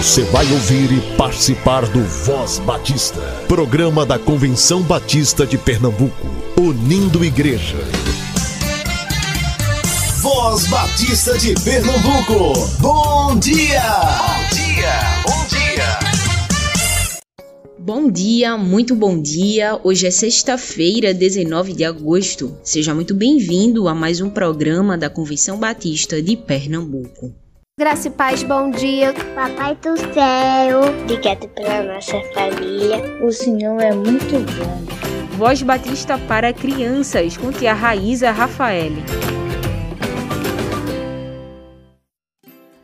Você vai ouvir e participar do Voz Batista, programa da Convenção Batista de Pernambuco, unindo igreja. Voz Batista de Pernambuco, bom dia! Bom dia, bom dia! Bom dia, muito bom dia. Hoje é sexta-feira, 19 de agosto. Seja muito bem-vindo a mais um programa da Convenção Batista de Pernambuco. Graça e paz, bom dia. Papai do céu, obrigado pela nossa família. O Senhor é muito bom. Voz Batista para crianças, com tia Raíza Rafael.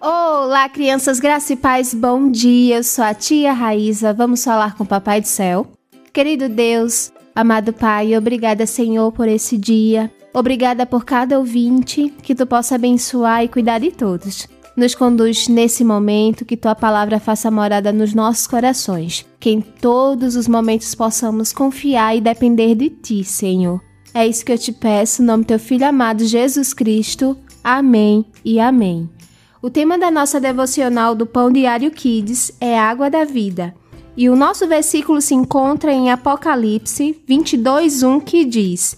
Olá, crianças, graça e paz, bom dia. Eu sou a tia Raíza. Vamos falar com o Papai do Céu. Querido Deus, amado Pai, obrigada, Senhor, por esse dia. Obrigada por cada ouvinte, que tu possa abençoar e cuidar de todos. Nos conduz nesse momento, que tua palavra faça morada nos nossos corações, que em todos os momentos possamos confiar e depender de ti, Senhor. É isso que eu te peço, em nome do teu filho amado Jesus Cristo. Amém e amém. O tema da nossa devocional do Pão Diário Kids é Água da Vida. E o nosso versículo se encontra em Apocalipse 22:1 que diz: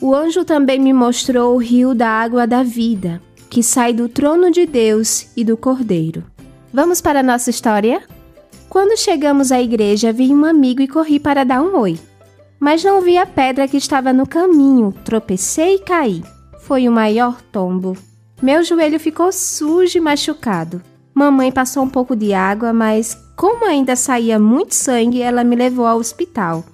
O anjo também me mostrou o rio da água da vida que sai do trono de Deus e do Cordeiro. Vamos para a nossa história? Quando chegamos à igreja, vi um amigo e corri para dar um oi. Mas não vi a pedra que estava no caminho, tropecei e caí. Foi o maior tombo. Meu joelho ficou sujo e machucado. Mamãe passou um pouco de água, mas como ainda saía muito sangue, ela me levou ao hospital.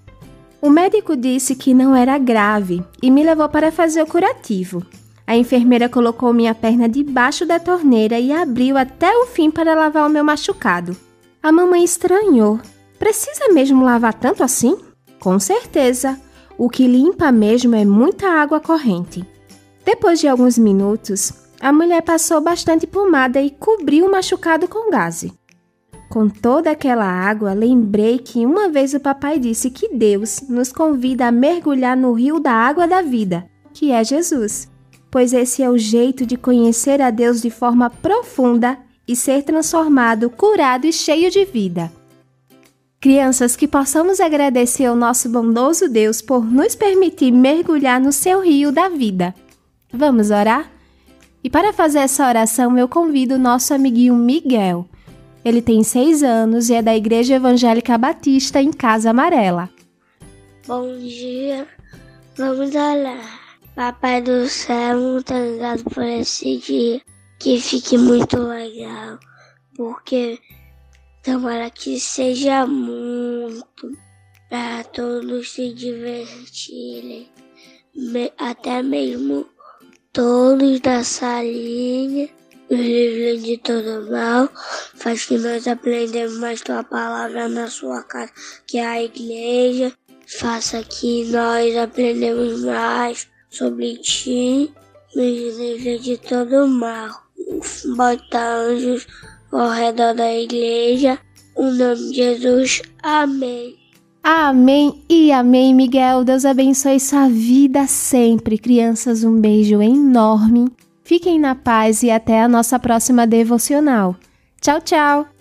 O médico disse que não era grave e me levou para fazer o curativo. A enfermeira colocou minha perna debaixo da torneira e abriu até o fim para lavar o meu machucado. A mamãe estranhou. Precisa mesmo lavar tanto assim? Com certeza. O que limpa mesmo é muita água corrente. Depois de alguns minutos, a mulher passou bastante pomada e cobriu o machucado com gaze. Com toda aquela água, lembrei que uma vez o papai disse que Deus nos convida a mergulhar no rio da água da vida, que é Jesus pois esse é o jeito de conhecer a Deus de forma profunda e ser transformado, curado e cheio de vida. Crianças, que possamos agradecer ao nosso bondoso Deus por nos permitir mergulhar no seu rio da vida. Vamos orar? E para fazer essa oração, eu convido o nosso amiguinho Miguel. Ele tem seis anos e é da Igreja Evangélica Batista em Casa Amarela. Bom dia, vamos orar. Papai do céu, muito obrigado por esse dia. Que fique muito legal. Porque tomara que seja muito para todos se divertirem. Até mesmo todos da salinha. Nos livros de todo mal, faz que nós aprendemos mais tua palavra na sua casa, que é a igreja. Faça que nós aprendemos mais sobre ti, me livre de todo mal. Bota anjos ao redor da igreja. O nome de Jesus. Amém. Amém e amém, Miguel. Deus abençoe sua vida sempre. Crianças, um beijo enorme. Fiquem na paz e até a nossa próxima devocional. Tchau, tchau.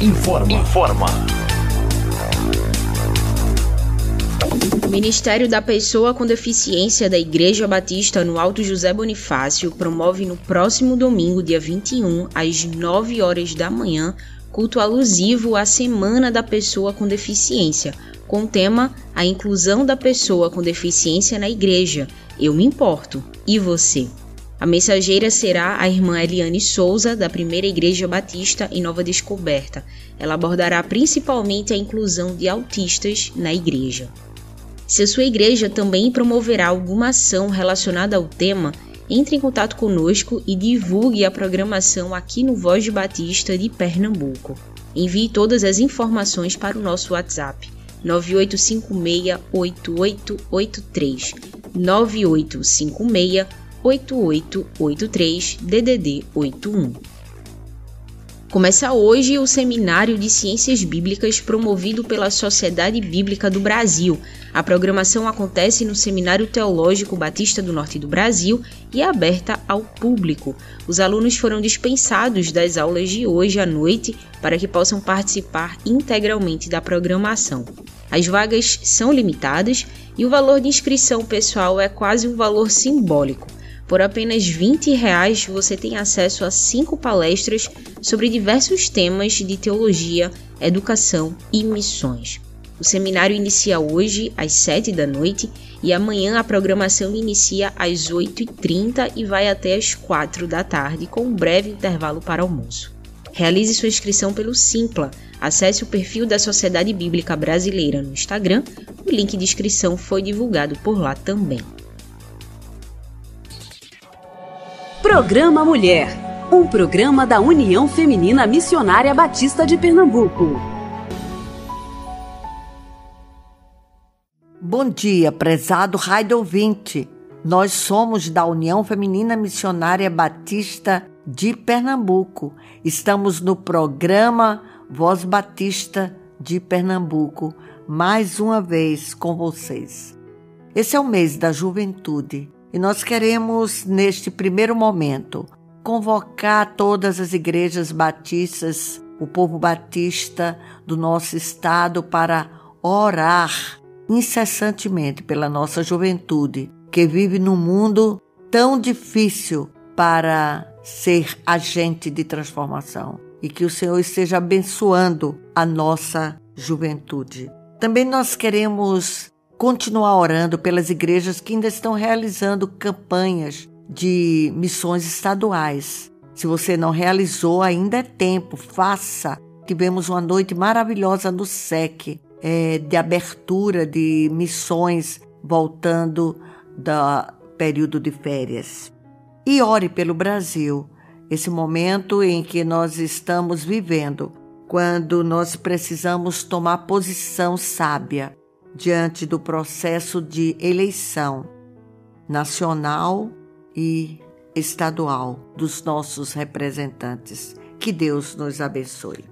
Informa. Informa. O Ministério da Pessoa com Deficiência da Igreja Batista no Alto José Bonifácio promove no próximo domingo, dia 21, às 9 horas da manhã, culto alusivo à Semana da Pessoa com Deficiência, com o tema A Inclusão da Pessoa com Deficiência na Igreja. Eu me importo. E você? A mensageira será a irmã Eliane Souza, da Primeira Igreja Batista em Nova Descoberta. Ela abordará principalmente a inclusão de autistas na igreja. Se a sua igreja também promoverá alguma ação relacionada ao tema, entre em contato conosco e divulgue a programação aqui no Voz de Batista de Pernambuco. Envie todas as informações para o nosso WhatsApp 98568883 98568883 DDD 81. Começa hoje o Seminário de Ciências Bíblicas promovido pela Sociedade Bíblica do Brasil. A programação acontece no Seminário Teológico Batista do Norte do Brasil e é aberta ao público. Os alunos foram dispensados das aulas de hoje à noite para que possam participar integralmente da programação. As vagas são limitadas e o valor de inscrição pessoal é quase um valor simbólico. Por apenas 20 reais, você tem acesso a cinco palestras sobre diversos temas de teologia, educação e missões. O seminário inicia hoje às 7 da noite e amanhã a programação inicia às 8h30 e vai até às 4 da tarde, com um breve intervalo para almoço. Realize sua inscrição pelo Simpla. Acesse o perfil da Sociedade Bíblica Brasileira no Instagram. O link de inscrição foi divulgado por lá também. Programa Mulher, um programa da União Feminina Missionária Batista de Pernambuco. Bom dia, prezado raio ouvinte. Nós somos da União Feminina Missionária Batista de Pernambuco. Estamos no programa Voz Batista de Pernambuco, mais uma vez com vocês. Esse é o mês da juventude e nós queremos, neste primeiro momento, convocar todas as igrejas batistas, o povo batista do nosso estado, para orar incessantemente pela nossa juventude, que vive num mundo tão difícil para ser agente de transformação. E que o Senhor esteja abençoando a nossa juventude. Também nós queremos continuar orando pelas igrejas que ainda estão realizando campanhas de missões estaduais. Se você não realizou, ainda é tempo, faça. Tivemos uma noite maravilhosa no SEC, é, de abertura de missões voltando do período de férias. E ore pelo Brasil, esse momento em que nós estamos vivendo, quando nós precisamos tomar posição sábia diante do processo de eleição nacional e estadual dos nossos representantes. Que Deus nos abençoe.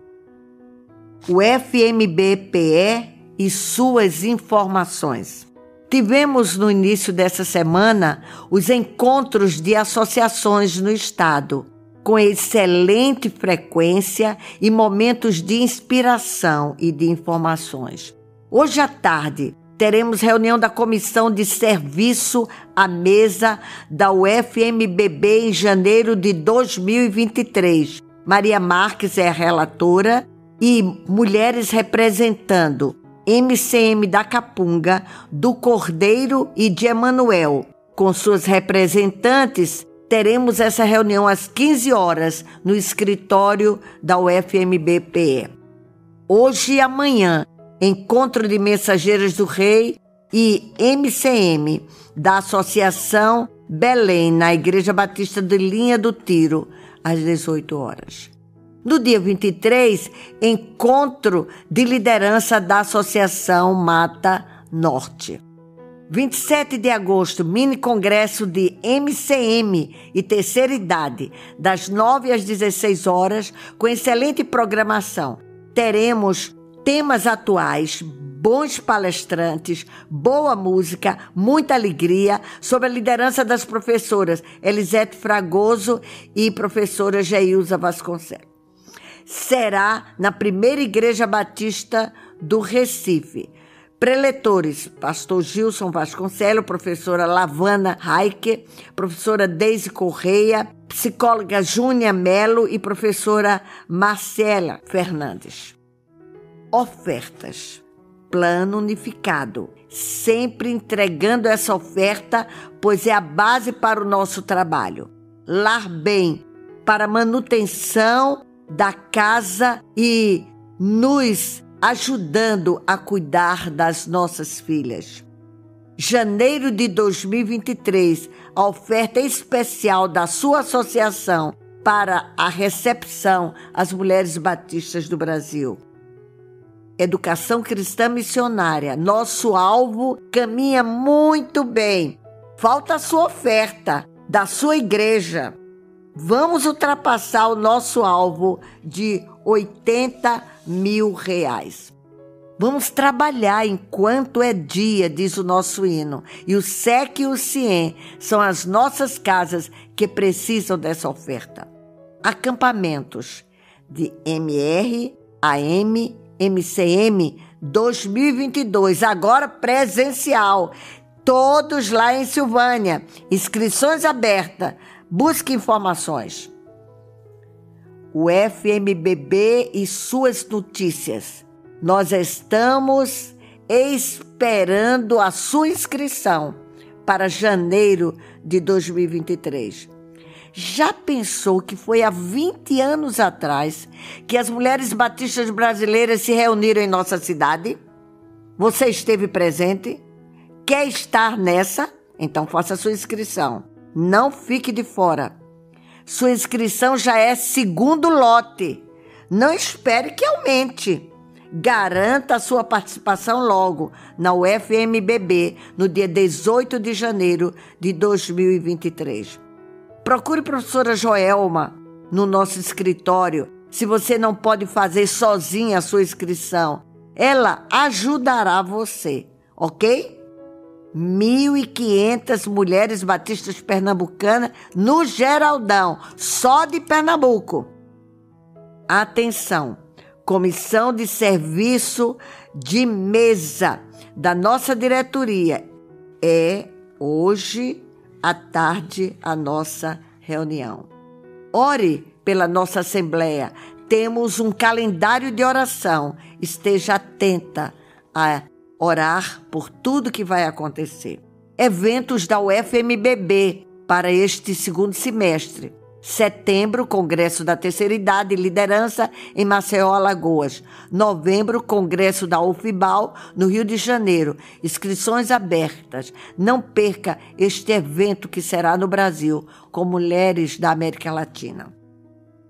O FMBPE e suas informações. Tivemos no início dessa semana os encontros de associações no estado, com excelente frequência e momentos de inspiração e de informações. Hoje à tarde teremos reunião da Comissão de Serviço à Mesa da UFMBB em janeiro de 2023. Maria Marques é a relatora e mulheres representando MCM da Capunga, do Cordeiro e de Emanuel. Com suas representantes, teremos essa reunião às 15 horas no escritório da UFMBPE. Hoje e amanhã Encontro de Mensageiras do Rei e MCM da Associação Belém, na Igreja Batista de Linha do Tiro, às 18 horas. No dia 23, encontro de liderança da Associação Mata Norte. 27 de agosto, mini congresso de MCM e terceira idade, das 9 às 16 horas, com excelente programação. Teremos temas atuais, bons palestrantes, boa música, muita alegria, sob a liderança das professoras Elisete Fragoso e professora Geilza Vasconcelos. será na primeira Igreja Batista do Recife. Preletores, pastor Gilson Vasconcelos, professora Lavana Raike, professora Deise Correia, psicóloga Júnia Melo e professora Marcela Fernandes. Ofertas. Plano unificado. Sempre entregando essa oferta, pois é a base para o nosso trabalho. Lar Bem, para manutenção da casa e nos ajudando a cuidar das nossas filhas. Janeiro de 2023, a oferta especial da sua associação para a recepção às mulheres batistas do Brasil. Educação cristã missionária, nosso alvo caminha muito bem. Falta a sua oferta da sua igreja. Vamos ultrapassar o nosso alvo de 80 mil reais. Vamos trabalhar enquanto é dia, diz o nosso hino. E o SEC e o CIEM são as nossas casas que precisam dessa oferta. Acampamentos de MR, AM, MCM 2022, agora presencial. Todos lá em Silvânia. Inscrições abertas. Busque informações. O FMBB e suas notícias. Nós estamos esperando a sua inscrição para janeiro de 2023. Já pensou que foi há 20 anos atrás que as mulheres batistas brasileiras se reuniram em nossa cidade? Você esteve presente? Quer estar nessa? Então faça sua inscrição. Não fique de fora. Sua inscrição já é segundo lote. Não espere que aumente. Garanta a sua participação logo na UFMBB no dia 18 de janeiro de 2023. Procure a professora Joelma no nosso escritório. Se você não pode fazer sozinha a sua inscrição, ela ajudará você, ok? 1.500 mulheres batistas pernambucanas no Geraldão, só de Pernambuco. Atenção! Comissão de Serviço de Mesa da nossa diretoria é hoje à tarde a nossa reunião. Ore pela nossa Assembleia. Temos um calendário de oração. Esteja atenta a orar por tudo que vai acontecer. Eventos da UFMBB para este segundo semestre. Setembro, Congresso da Terceira Idade e Liderança em Maceió, Alagoas. Novembro, Congresso da UFIBAL no Rio de Janeiro. Inscrições abertas. Não perca este evento que será no Brasil, com mulheres da América Latina.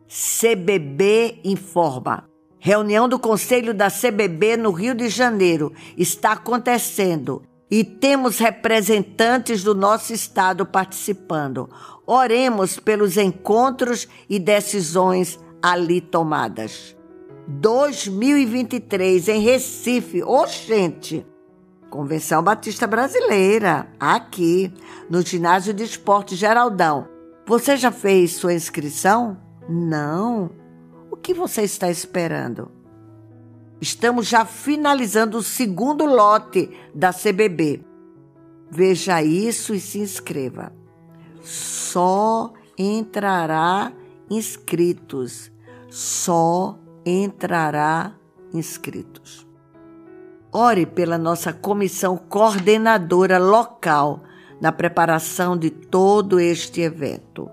CBB informa. Reunião do Conselho da CBB no Rio de Janeiro está acontecendo e temos representantes do nosso estado participando. Oremos pelos encontros e decisões ali tomadas. 2023 em Recife, oxente. Convenção Batista Brasileira, aqui, no Ginásio de Esporte Geraldão. Você já fez sua inscrição? Não. O que você está esperando? Estamos já finalizando o segundo lote da CBB. Veja isso e se inscreva só entrará inscritos. Só entrará inscritos. Ore pela nossa comissão coordenadora local na preparação de todo este evento.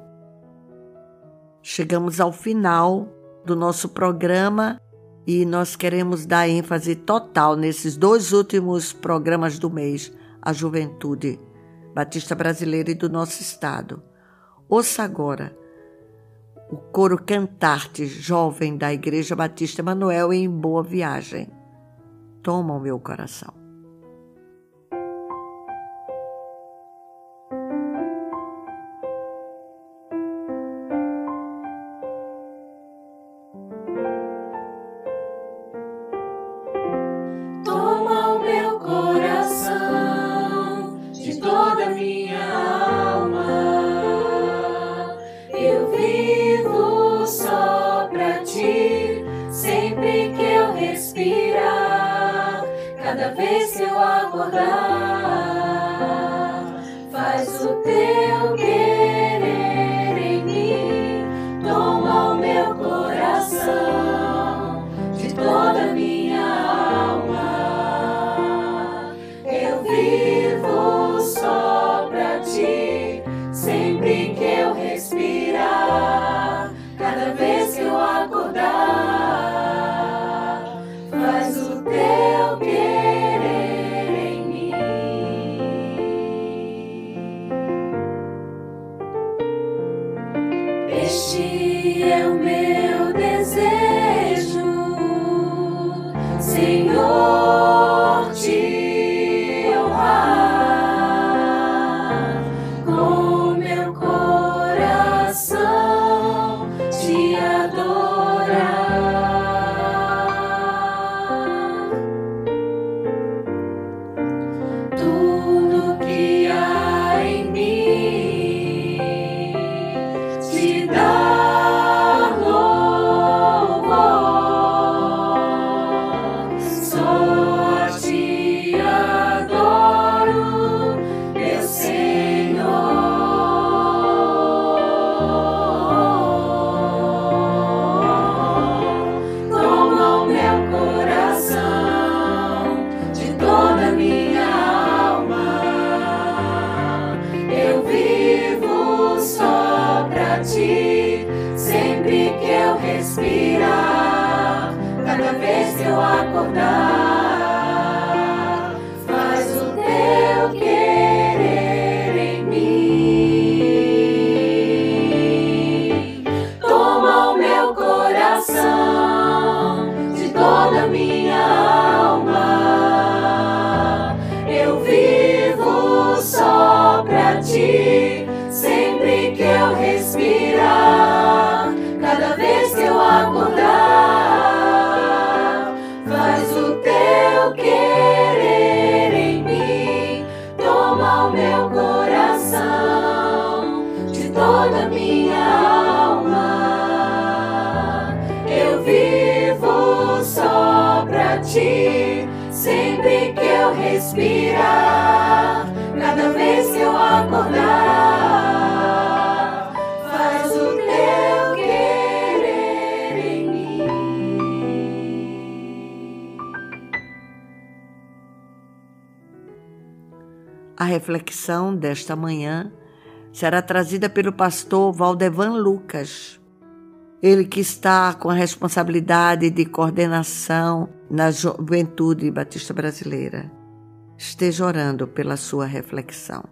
Chegamos ao final do nosso programa e nós queremos dar ênfase total nesses dois últimos programas do mês, a juventude Batista Brasileira e do nosso estado. Ouça agora o coro cantarte jovem da Igreja Batista Manuel em Boa Viagem. Toma o meu coração. Respirar, cada vez que eu acordar, faz o teu querer em mim. A reflexão desta manhã será trazida pelo pastor Valdevan Lucas. Ele que está com a responsabilidade de coordenação na juventude batista brasileira. Esteja orando pela sua reflexão.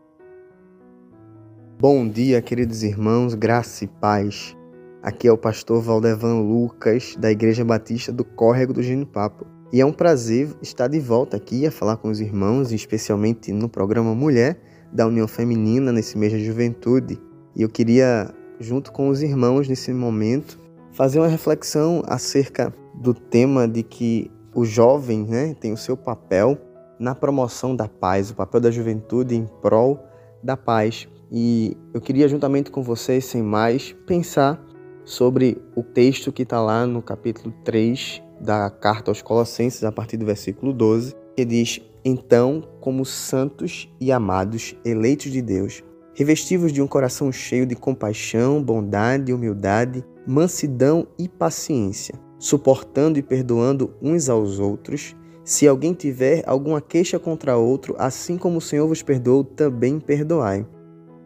Bom dia, queridos irmãos, graça e paz. Aqui é o pastor Valdevan Lucas, da Igreja Batista do Córrego do Genipapo. E é um prazer estar de volta aqui a falar com os irmãos, especialmente no programa Mulher da União Feminina nesse mês de juventude. E eu queria, junto com os irmãos nesse momento, fazer uma reflexão acerca do tema de que o jovem né, tem o seu papel na promoção da paz, o papel da juventude em prol da paz. E eu queria, juntamente com vocês, sem mais, pensar sobre o texto que está lá no capítulo 3 da carta aos Colossenses, a partir do versículo 12, que diz: Então, como santos e amados, eleitos de Deus, revestivos de um coração cheio de compaixão, bondade, humildade, mansidão e paciência, suportando e perdoando uns aos outros. Se alguém tiver alguma queixa contra outro, assim como o Senhor vos perdoou, também perdoai.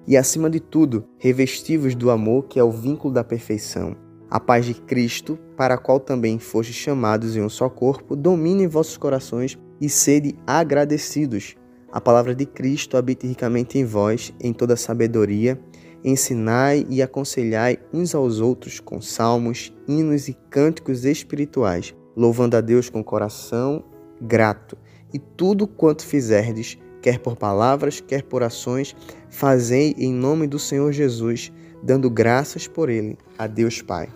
E acima de tudo, revestivos do amor, que é o vínculo da perfeição. A paz de Cristo, para a qual também fostes chamados em um só corpo, domine em vossos corações e sede agradecidos. A palavra de Cristo habite ricamente em vós, em toda sabedoria, ensinai e aconselhai uns aos outros com salmos, hinos e cânticos espirituais, louvando a Deus com coração grato. E tudo quanto fizerdes, quer por palavras, quer por ações, fazei em nome do Senhor Jesus, dando graças por ele a Deus Pai.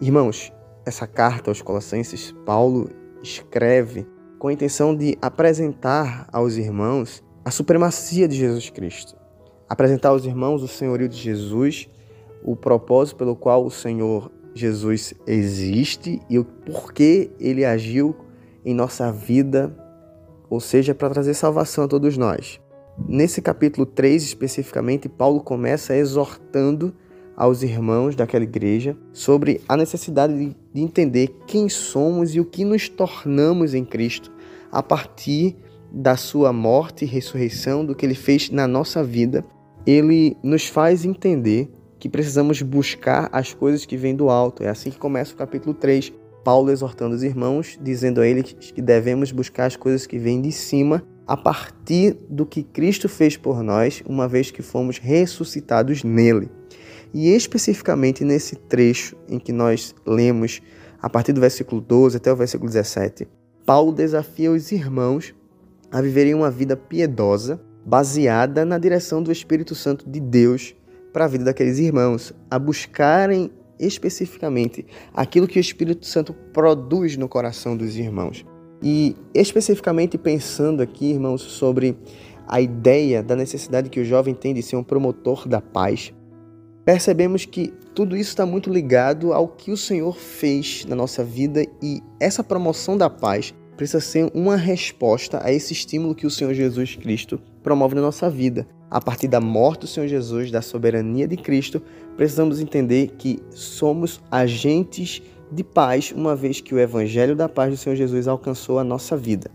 Irmãos, essa carta aos Colossenses, Paulo escreve com a intenção de apresentar aos irmãos a supremacia de Jesus Cristo, apresentar aos irmãos o senhorio de Jesus, o propósito pelo qual o Senhor Jesus existe e o porquê ele agiu em nossa vida ou seja, para trazer salvação a todos nós. Nesse capítulo 3 especificamente, Paulo começa exortando aos irmãos daquela igreja sobre a necessidade de, de entender quem somos e o que nos tornamos em Cristo a partir da sua morte e ressurreição, do que ele fez na nossa vida. Ele nos faz entender que precisamos buscar as coisas que vêm do alto. É assim que começa o capítulo 3. Paulo exortando os irmãos, dizendo a eles que devemos buscar as coisas que vêm de cima a partir do que Cristo fez por nós, uma vez que fomos ressuscitados nele. E especificamente nesse trecho em que nós lemos a partir do versículo 12 até o versículo 17, Paulo desafia os irmãos a viverem uma vida piedosa, baseada na direção do Espírito Santo de Deus para a vida daqueles irmãos, a buscarem especificamente aquilo que o Espírito Santo produz no coração dos irmãos. E especificamente pensando aqui, irmãos, sobre a ideia da necessidade que o jovem tem de ser um promotor da paz, percebemos que tudo isso está muito ligado ao que o Senhor fez na nossa vida e essa promoção da paz precisa ser uma resposta a esse estímulo que o Senhor Jesus Cristo promove na nossa vida. A partir da morte do Senhor Jesus, da soberania de Cristo, precisamos entender que somos agentes de paz, uma vez que o evangelho da paz do Senhor Jesus alcançou a nossa vida.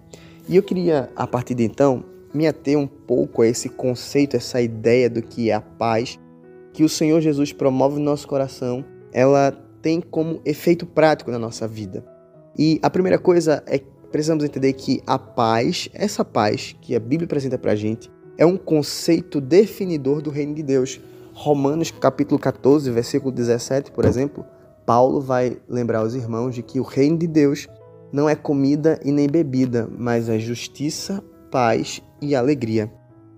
E eu queria, a partir de então, me ater um pouco a esse conceito, essa ideia do que é a paz que o Senhor Jesus promove no nosso coração, ela tem como efeito prático na nossa vida. E a primeira coisa é precisamos entender que a paz, essa paz que a Bíblia apresenta para a gente, é um conceito definidor do reino de Deus. Romanos capítulo 14, versículo 17, por exemplo, Paulo vai lembrar aos irmãos de que o reino de Deus não é comida e nem bebida, mas é justiça, paz e alegria.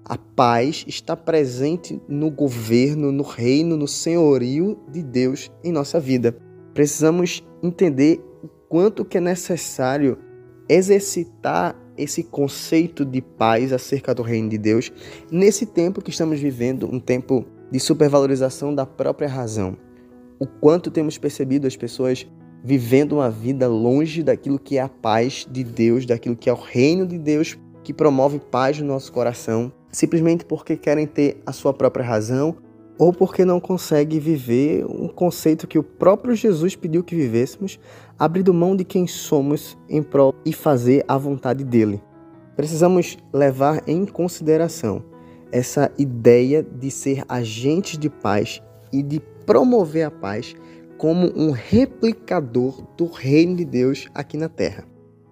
A paz está presente no governo, no reino, no senhorio de Deus em nossa vida. Precisamos entender o quanto que é necessário exercitar esse conceito de paz acerca do reino de Deus nesse tempo que estamos vivendo, um tempo de supervalorização da própria razão. O quanto temos percebido as pessoas vivendo uma vida longe daquilo que é a paz de Deus, daquilo que é o reino de Deus que promove paz no nosso coração, simplesmente porque querem ter a sua própria razão ou porque não conseguem viver um conceito que o próprio Jesus pediu que vivêssemos, abrindo mão de quem somos em prol e fazer a vontade dele. Precisamos levar em consideração essa ideia de ser agentes de paz e de promover a paz como um replicador do reino de Deus aqui na terra.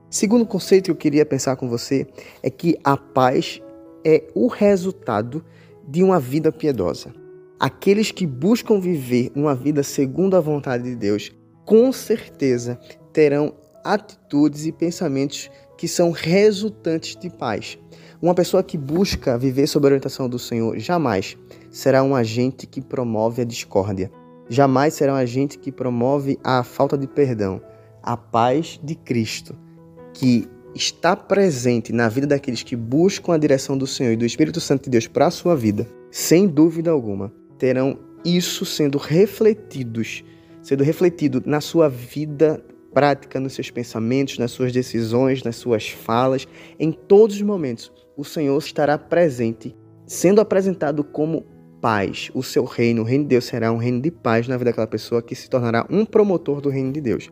Segundo conceito que eu queria pensar com você é que a paz é o resultado de uma vida piedosa. Aqueles que buscam viver uma vida segundo a vontade de Deus, com certeza terão atitudes e pensamentos que são resultantes de paz. Uma pessoa que busca viver sob a orientação do Senhor jamais será um agente que promove a discórdia. Jamais será um agente que promove a falta de perdão. A paz de Cristo, que está presente na vida daqueles que buscam a direção do Senhor e do Espírito Santo de Deus para a sua vida, sem dúvida alguma, terão isso sendo refletidos, sendo refletido na sua vida prática, nos seus pensamentos, nas suas decisões, nas suas falas, em todos os momentos. O Senhor estará presente, sendo apresentado como paz. O seu reino, o reino de Deus será um reino de paz na vida daquela pessoa que se tornará um promotor do reino de Deus.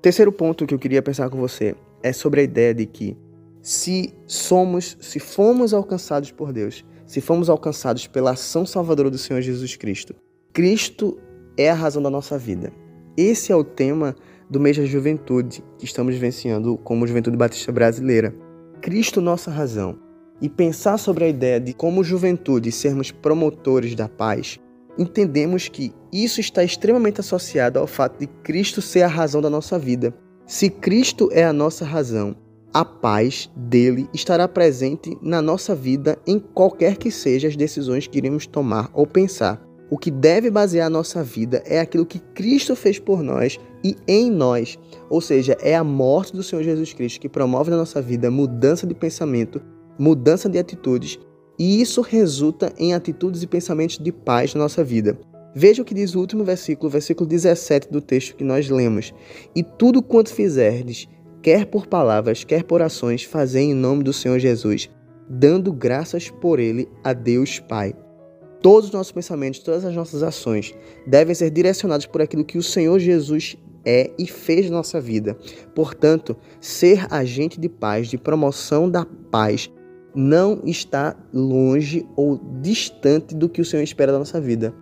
Terceiro ponto que eu queria pensar com você é sobre a ideia de que se somos, se fomos alcançados por Deus, se fomos alcançados pela ação salvadora do Senhor Jesus Cristo. Cristo é a razão da nossa vida. Esse é o tema do mês da juventude que estamos vivenciando como Juventude Batista Brasileira. Cristo, nossa razão. E pensar sobre a ideia de como juventude sermos promotores da paz, entendemos que isso está extremamente associado ao fato de Cristo ser a razão da nossa vida. Se Cristo é a nossa razão, a paz dele estará presente na nossa vida em qualquer que sejam as decisões que iremos tomar ou pensar. O que deve basear a nossa vida é aquilo que Cristo fez por nós e em nós. Ou seja, é a morte do Senhor Jesus Cristo que promove na nossa vida mudança de pensamento, mudança de atitudes, e isso resulta em atitudes e pensamentos de paz na nossa vida. Veja o que diz o último versículo, versículo 17 do texto que nós lemos. E tudo quanto fizerdes, quer por palavras, quer por ações, fazei em nome do Senhor Jesus, dando graças por ele a Deus Pai. Todos os nossos pensamentos, todas as nossas ações devem ser direcionados por aquilo que o Senhor Jesus é e fez na nossa vida. Portanto, ser agente de paz, de promoção da paz, não está longe ou distante do que o Senhor espera da nossa vida.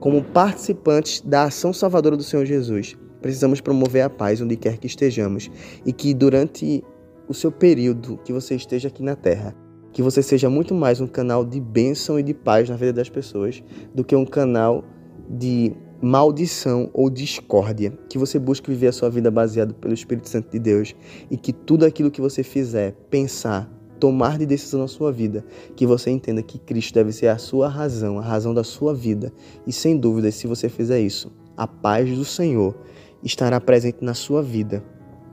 Como participantes da ação salvadora do Senhor Jesus, precisamos promover a paz onde quer que estejamos e que durante o seu período que você esteja aqui na terra, que você seja muito mais um canal de bênção e de paz na vida das pessoas do que um canal de maldição ou discórdia, que você busque viver a sua vida baseado pelo Espírito Santo de Deus e que tudo aquilo que você fizer, pensar, tomar de decisão na sua vida, que você entenda que Cristo deve ser a sua razão, a razão da sua vida. E sem dúvida, se você fizer isso, a paz do Senhor estará presente na sua vida.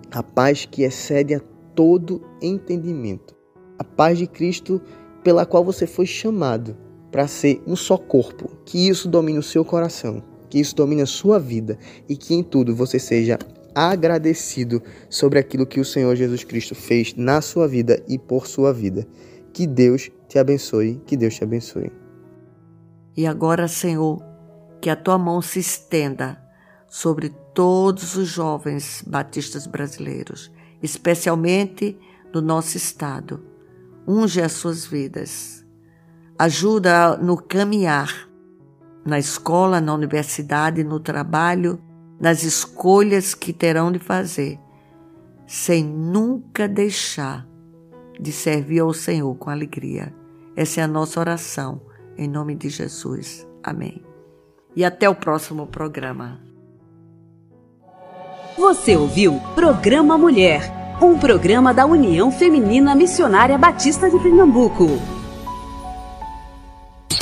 A paz que excede a todo entendimento. A paz de Cristo pela qual você foi chamado para ser um só corpo. Que isso domine o seu coração, que isso domine a sua vida e que em tudo você seja agradecido sobre aquilo que o Senhor Jesus Cristo fez na sua vida e por sua vida. Que Deus te abençoe, que Deus te abençoe. E agora, Senhor, que a tua mão se estenda sobre todos os jovens batistas brasileiros, especialmente no nosso estado. Unge as suas vidas. Ajuda no caminhar, na escola, na universidade, no trabalho nas escolhas que terão de fazer, sem nunca deixar de servir ao Senhor com alegria. Essa é a nossa oração, em nome de Jesus. Amém. E até o próximo programa. Você ouviu Programa Mulher, um programa da União Feminina Missionária Batista de Pernambuco.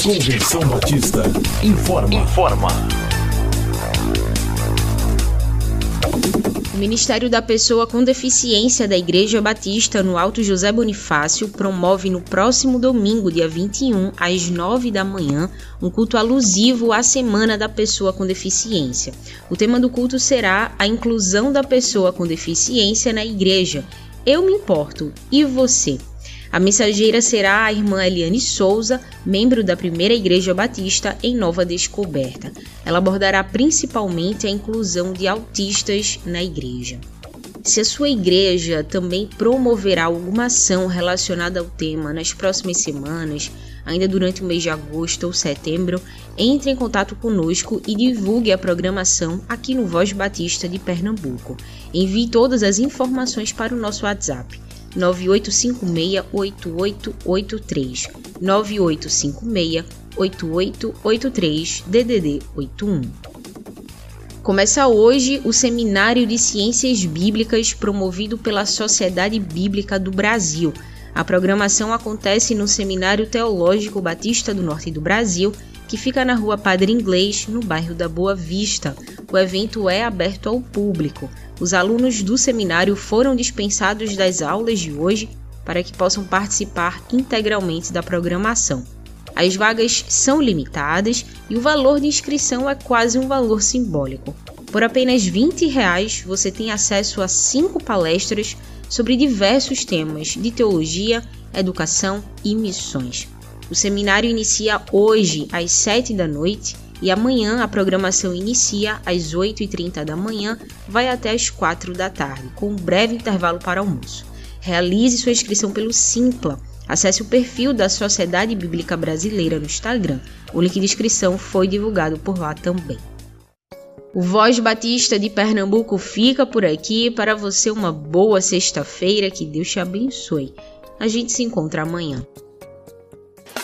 Convenção Batista informa. Informa. O Ministério da Pessoa com Deficiência da Igreja Batista no Alto José Bonifácio promove no próximo domingo, dia 21, às 9 da manhã, um culto alusivo à Semana da Pessoa com Deficiência. O tema do culto será a inclusão da pessoa com deficiência na igreja. Eu me importo, e você? A mensageira será a irmã Eliane Souza, membro da Primeira Igreja Batista em Nova Descoberta. Ela abordará principalmente a inclusão de autistas na igreja. Se a sua igreja também promoverá alguma ação relacionada ao tema nas próximas semanas, ainda durante o mês de agosto ou setembro, entre em contato conosco e divulgue a programação aqui no Voz Batista de Pernambuco. Envie todas as informações para o nosso WhatsApp 9856-8883, 9856-8883, DDD 81. Começa hoje o Seminário de Ciências Bíblicas promovido pela Sociedade Bíblica do Brasil. A programação acontece no Seminário Teológico Batista do Norte do Brasil, que fica na rua Padre Inglês, no bairro da Boa Vista. O evento é aberto ao público. Os alunos do seminário foram dispensados das aulas de hoje para que possam participar integralmente da programação. As vagas são limitadas e o valor de inscrição é quase um valor simbólico. Por apenas 20 reais, você tem acesso a cinco palestras sobre diversos temas de teologia, educação e missões. O seminário inicia hoje às 7 da noite e amanhã a programação inicia às 8h30 da manhã, vai até às 4 da tarde, com um breve intervalo para almoço. Realize sua inscrição pelo Simpla. Acesse o perfil da Sociedade Bíblica Brasileira no Instagram. O link de inscrição foi divulgado por lá também. O Voz Batista de Pernambuco fica por aqui. Para você, uma boa sexta-feira. Que Deus te abençoe. A gente se encontra amanhã.